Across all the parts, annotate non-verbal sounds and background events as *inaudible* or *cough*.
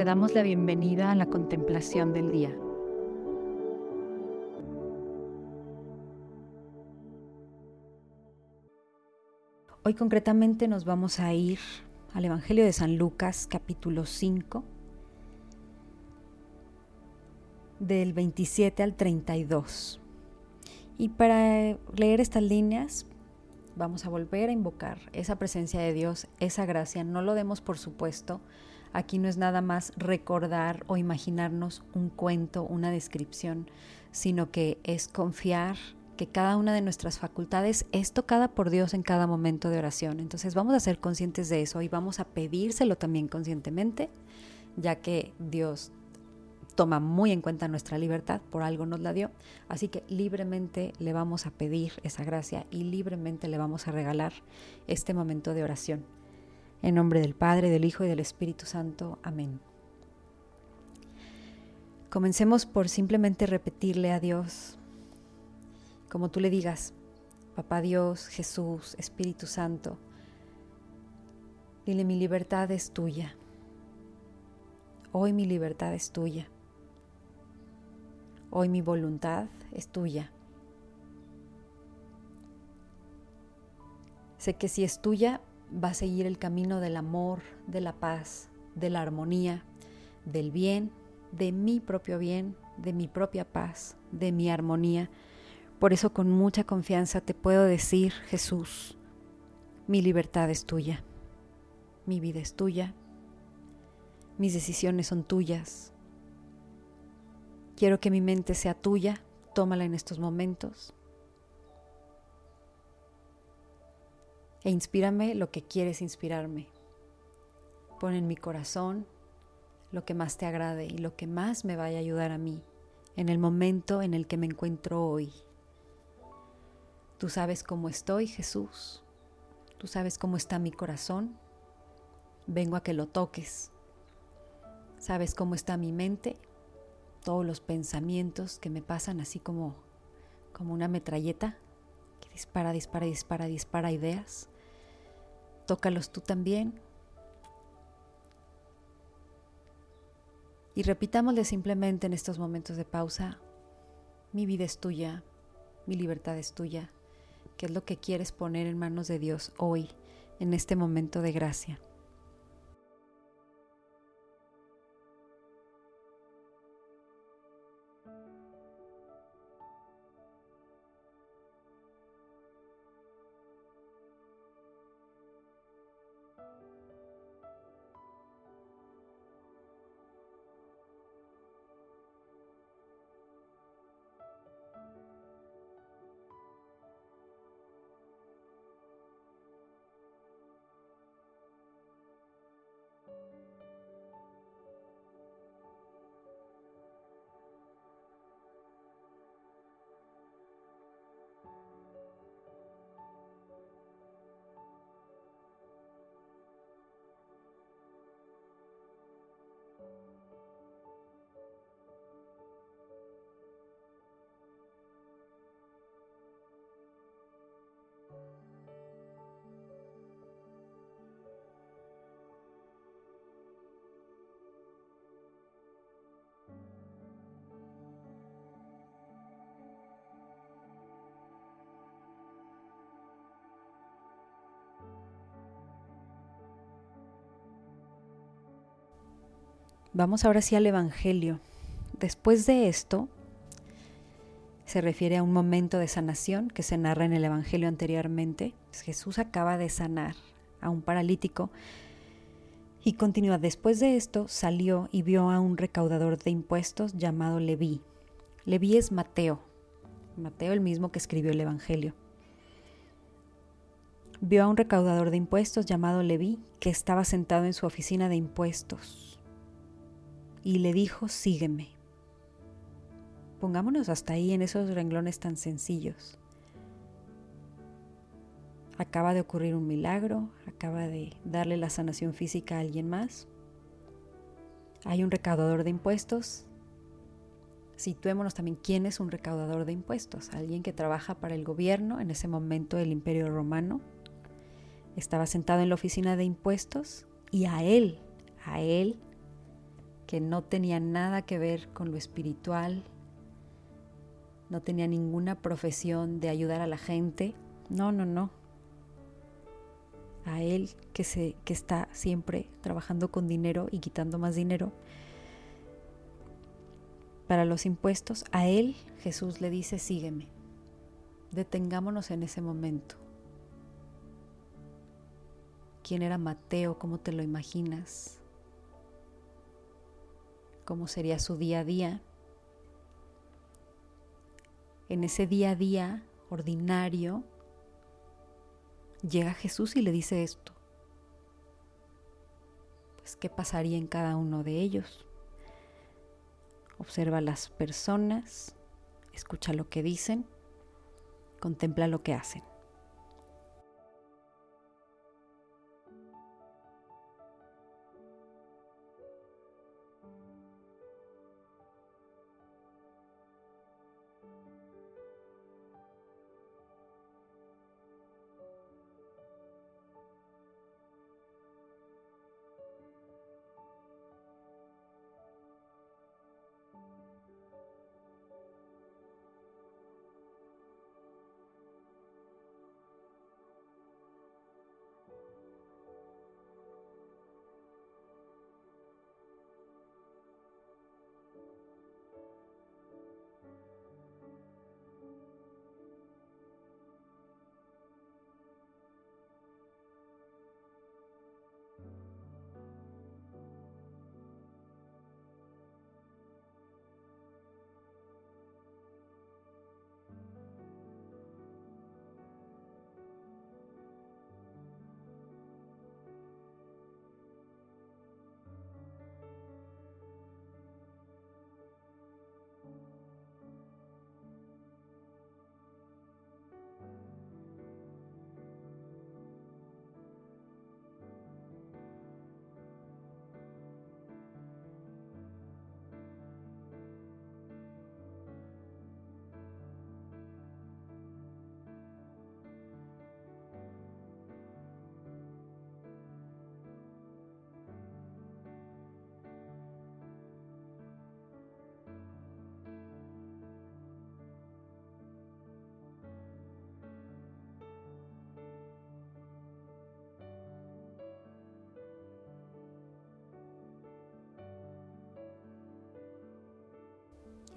te damos la bienvenida a la contemplación del día. Hoy concretamente nos vamos a ir al Evangelio de San Lucas capítulo 5 del 27 al 32. Y para leer estas líneas vamos a volver a invocar esa presencia de Dios, esa gracia. No lo demos por supuesto. Aquí no es nada más recordar o imaginarnos un cuento, una descripción, sino que es confiar que cada una de nuestras facultades es tocada por Dios en cada momento de oración. Entonces vamos a ser conscientes de eso y vamos a pedírselo también conscientemente, ya que Dios toma muy en cuenta nuestra libertad, por algo nos la dio, así que libremente le vamos a pedir esa gracia y libremente le vamos a regalar este momento de oración. En nombre del Padre, del Hijo y del Espíritu Santo. Amén. Comencemos por simplemente repetirle a Dios, como tú le digas, Papá Dios, Jesús, Espíritu Santo, dile mi libertad es tuya. Hoy mi libertad es tuya. Hoy mi voluntad es tuya. Sé que si es tuya, va a seguir el camino del amor, de la paz, de la armonía, del bien, de mi propio bien, de mi propia paz, de mi armonía. Por eso con mucha confianza te puedo decir, Jesús, mi libertad es tuya, mi vida es tuya, mis decisiones son tuyas, Quiero que mi mente sea tuya, tómala en estos momentos. E inspírame lo que quieres inspirarme. Pon en mi corazón lo que más te agrade y lo que más me vaya a ayudar a mí en el momento en el que me encuentro hoy. Tú sabes cómo estoy, Jesús. Tú sabes cómo está mi corazón. Vengo a que lo toques. Sabes cómo está mi mente todos los pensamientos que me pasan así como, como una metralleta que dispara, dispara, dispara, dispara ideas. Tócalos tú también. Y repitámosle simplemente en estos momentos de pausa, mi vida es tuya, mi libertad es tuya, ¿qué es lo que quieres poner en manos de Dios hoy, en este momento de gracia? Vamos ahora sí al Evangelio. Después de esto, se refiere a un momento de sanación que se narra en el Evangelio anteriormente. Jesús acaba de sanar a un paralítico y continúa. Después de esto salió y vio a un recaudador de impuestos llamado Leví. Leví es Mateo, Mateo el mismo que escribió el Evangelio. Vio a un recaudador de impuestos llamado Leví que estaba sentado en su oficina de impuestos y le dijo, sígueme. Pongámonos hasta ahí en esos renglones tan sencillos. Acaba de ocurrir un milagro, acaba de darle la sanación física a alguien más. Hay un recaudador de impuestos. Situémonos también quién es un recaudador de impuestos. Alguien que trabaja para el gobierno, en ese momento del Imperio Romano. Estaba sentado en la oficina de impuestos y a él, a él que no tenía nada que ver con lo espiritual, no tenía ninguna profesión de ayudar a la gente. No, no, no. A él que, se, que está siempre trabajando con dinero y quitando más dinero para los impuestos, a él Jesús le dice, sígueme. Detengámonos en ese momento. ¿Quién era Mateo? ¿Cómo te lo imaginas? ¿Cómo sería su día a día? En ese día a día ordinario, llega Jesús y le dice esto. Pues, ¿qué pasaría en cada uno de ellos? Observa a las personas, escucha lo que dicen, contempla lo que hacen.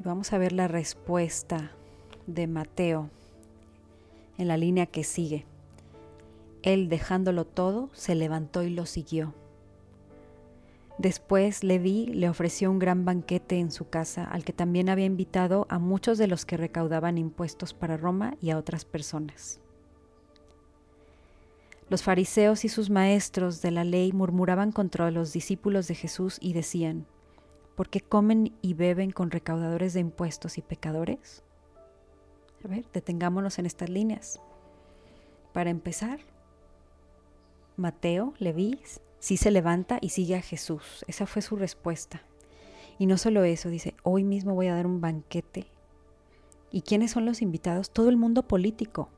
Vamos a ver la respuesta de Mateo en la línea que sigue. Él, dejándolo todo, se levantó y lo siguió. Después Leví le ofreció un gran banquete en su casa, al que también había invitado a muchos de los que recaudaban impuestos para Roma y a otras personas. Los fariseos y sus maestros de la ley murmuraban contra los discípulos de Jesús y decían, ¿Por qué comen y beben con recaudadores de impuestos y pecadores? A ver, detengámonos en estas líneas. Para empezar, Mateo, Leví, sí se levanta y sigue a Jesús. Esa fue su respuesta. Y no solo eso, dice, hoy mismo voy a dar un banquete. ¿Y quiénes son los invitados? Todo el mundo político,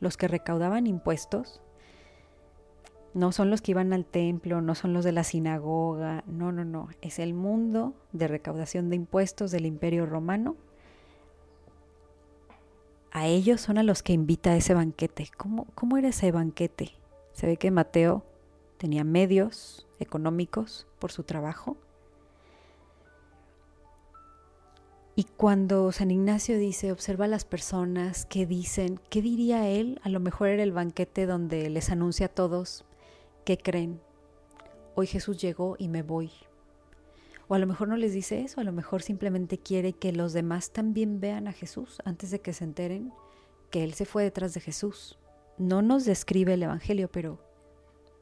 los que recaudaban impuestos no son los que iban al templo, no son los de la sinagoga, no, no, no. Es el mundo de recaudación de impuestos del imperio romano. A ellos son a los que invita a ese banquete. ¿Cómo, cómo era ese banquete? Se ve que Mateo tenía medios económicos por su trabajo. Y cuando San Ignacio dice, observa a las personas, ¿qué dicen? ¿Qué diría él? A lo mejor era el banquete donde les anuncia a todos, ¿Qué creen? Hoy Jesús llegó y me voy. O a lo mejor no les dice eso, a lo mejor simplemente quiere que los demás también vean a Jesús antes de que se enteren que Él se fue detrás de Jesús. No nos describe el Evangelio, pero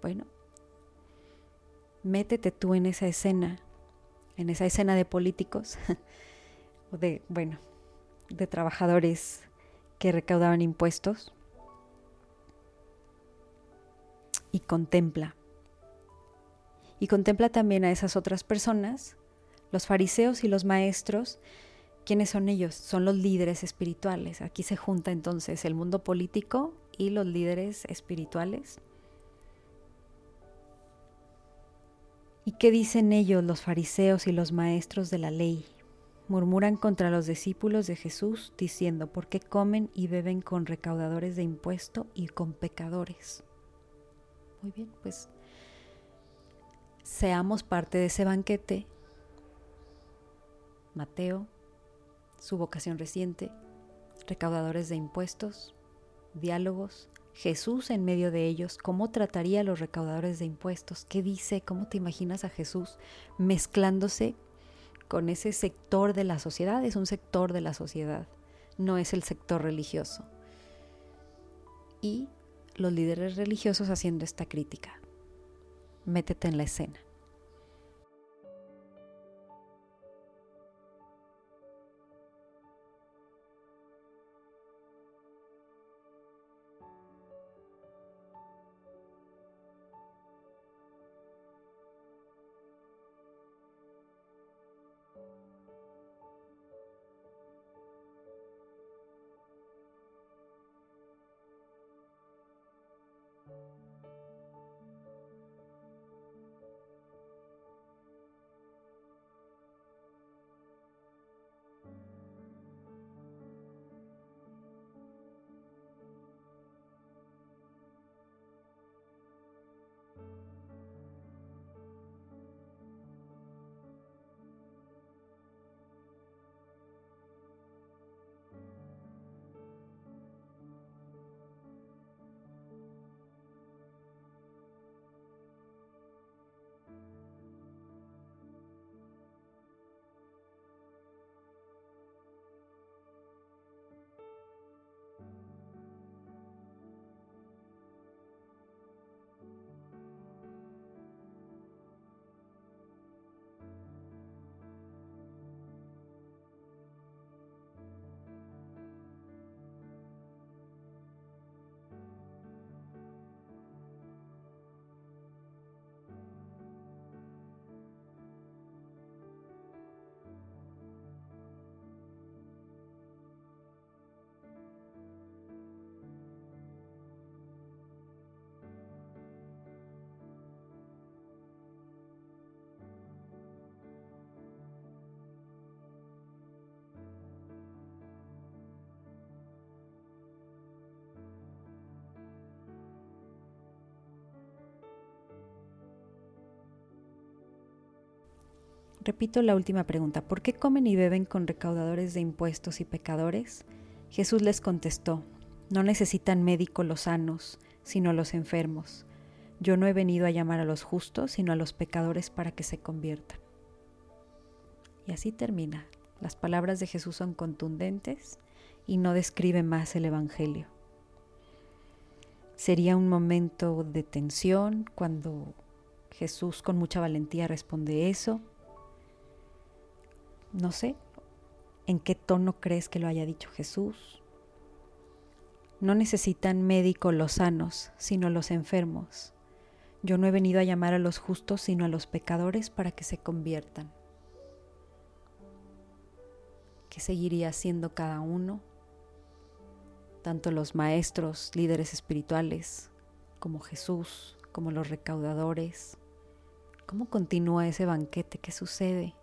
bueno, métete tú en esa escena, en esa escena de políticos, *laughs* o de, bueno, de trabajadores que recaudaban impuestos y contempla. Y contempla también a esas otras personas, los fariseos y los maestros. ¿Quiénes son ellos? Son los líderes espirituales. Aquí se junta entonces el mundo político y los líderes espirituales. ¿Y qué dicen ellos los fariseos y los maestros de la ley? Murmuran contra los discípulos de Jesús, diciendo, ¿por qué comen y beben con recaudadores de impuesto y con pecadores? Muy bien, pues seamos parte de ese banquete. Mateo, su vocación reciente, recaudadores de impuestos, diálogos, Jesús en medio de ellos, cómo trataría a los recaudadores de impuestos, qué dice, cómo te imaginas a Jesús mezclándose con ese sector de la sociedad, es un sector de la sociedad, no es el sector religioso. Y los líderes religiosos haciendo esta crítica. Métete en la escena. Repito la última pregunta, ¿por qué comen y beben con recaudadores de impuestos y pecadores? Jesús les contestó, no necesitan médico los sanos, sino los enfermos. Yo no he venido a llamar a los justos, sino a los pecadores para que se conviertan. Y así termina. Las palabras de Jesús son contundentes y no describe más el Evangelio. Sería un momento de tensión cuando Jesús con mucha valentía responde eso no sé en qué tono crees que lo haya dicho Jesús. No necesitan médico los sanos, sino los enfermos. Yo no he venido a llamar a los justos, sino a los pecadores para que se conviertan. ¿Qué seguiría siendo cada uno? Tanto los maestros, líderes espirituales, como Jesús, como los recaudadores. ¿Cómo continúa ese banquete? ¿Qué sucede?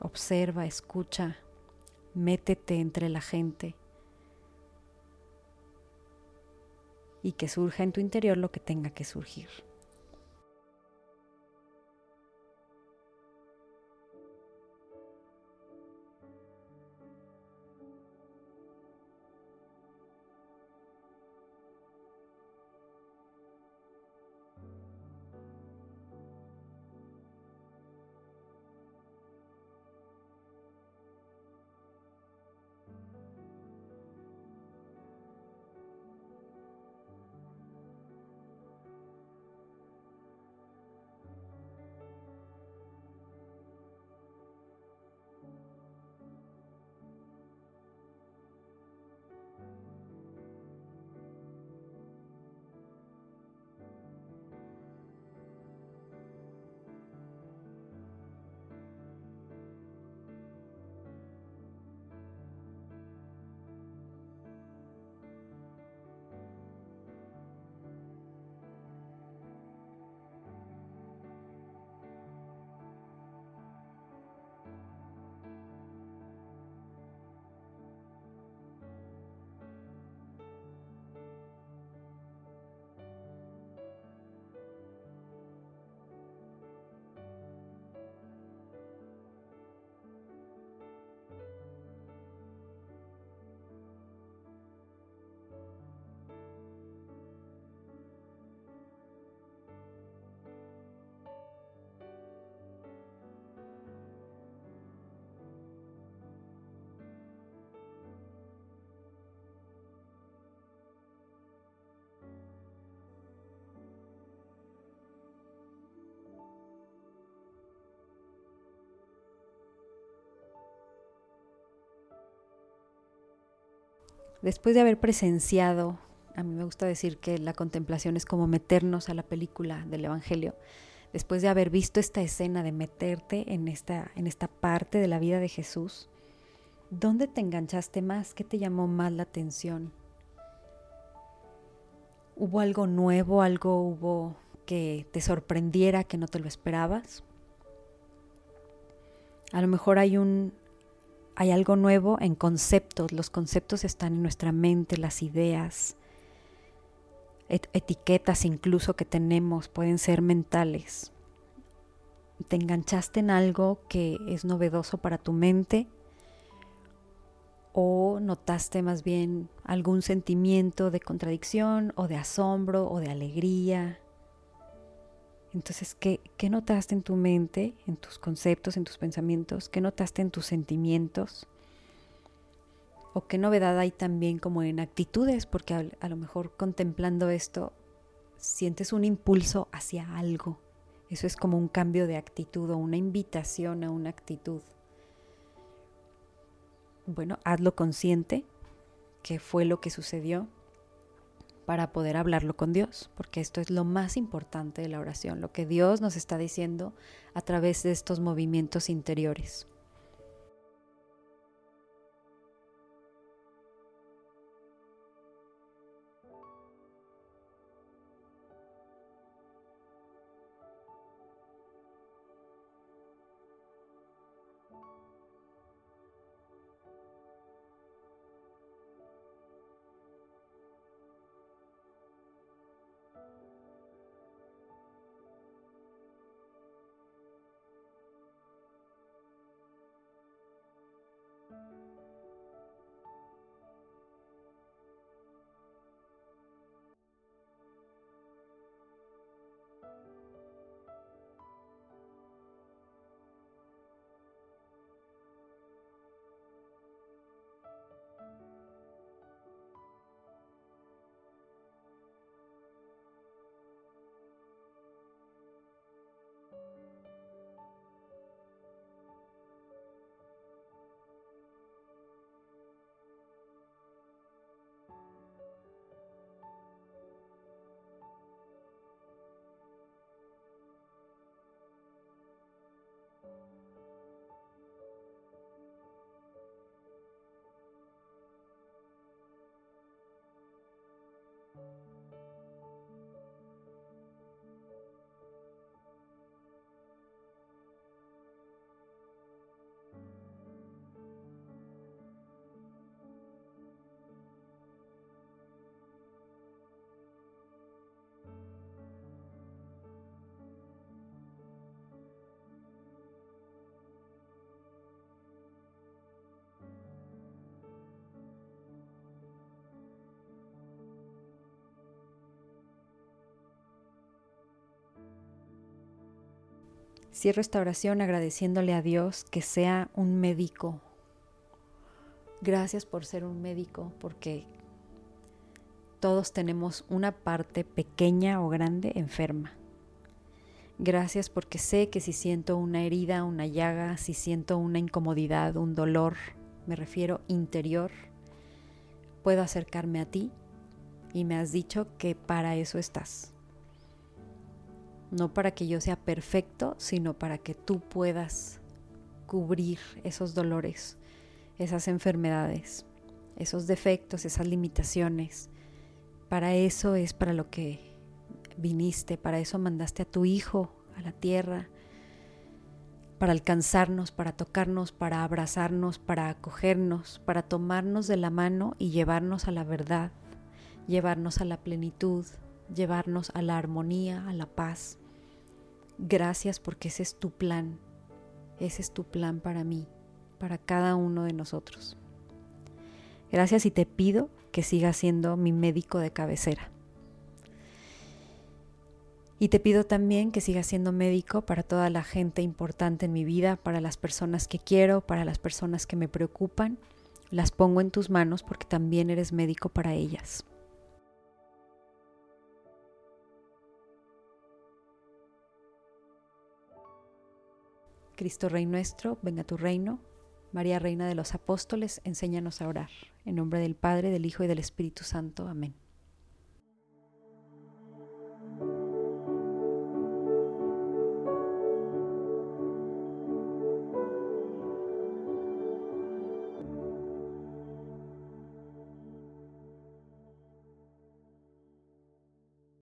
Observa, escucha, métete entre la gente y que surja en tu interior lo que tenga que surgir. Después de haber presenciado, a mí me gusta decir que la contemplación es como meternos a la película del Evangelio, después de haber visto esta escena de meterte en esta, en esta parte de la vida de Jesús, ¿dónde te enganchaste más? ¿Qué te llamó más la atención? ¿Hubo algo nuevo, algo hubo que te sorprendiera, que no te lo esperabas? A lo mejor hay un hay algo nuevo en conceptos, los conceptos están en nuestra mente, las ideas, etiquetas incluso que tenemos pueden ser mentales. Te enganchaste en algo que es novedoso para tu mente o notaste más bien algún sentimiento de contradicción o de asombro o de alegría. Entonces, ¿qué, ¿qué, notaste en tu mente, en tus conceptos, en tus pensamientos? ¿Qué notaste en tus sentimientos? ¿O qué novedad hay también como en actitudes? Porque a, a lo mejor contemplando esto, sientes un impulso hacia algo. Eso es como un cambio de actitud o una invitación a una actitud. Bueno, hazlo consciente, que fue lo que sucedió para poder hablarlo con Dios, porque esto es lo más importante de la oración, lo que Dios nos está diciendo a través de estos movimientos interiores. Cierro esta oración agradeciéndole a Dios que sea un médico. Gracias por ser un médico, porque todos tenemos una parte pequeña o grande enferma. Gracias porque sé que si siento una herida, una llaga, si siento una incomodidad, un dolor, me refiero interior, puedo acercarme a ti y me has dicho que para eso estás no para que yo sea perfecto, sino para que tú puedas cubrir esos dolores, esas enfermedades, esos defectos, esas limitaciones. Para eso es para lo que viniste, para eso mandaste a tu Hijo a la tierra, para alcanzarnos, para tocarnos, para abrazarnos, para acogernos, para tomarnos de la mano y llevarnos a la verdad, llevarnos a la plenitud, llevarnos a la armonía, a la paz. Gracias porque ese es tu plan, ese es tu plan para mí, para cada uno de nosotros. Gracias y te pido que sigas siendo mi médico de cabecera. Y te pido también que sigas siendo médico para toda la gente importante en mi vida, para las personas que quiero, para las personas que me preocupan. Las pongo en tus manos porque también eres médico para ellas. Cristo Rey nuestro, venga tu reino, María Reina de los Apóstoles, enséñanos a orar. En nombre del Padre, del Hijo y del Espíritu Santo. Amén.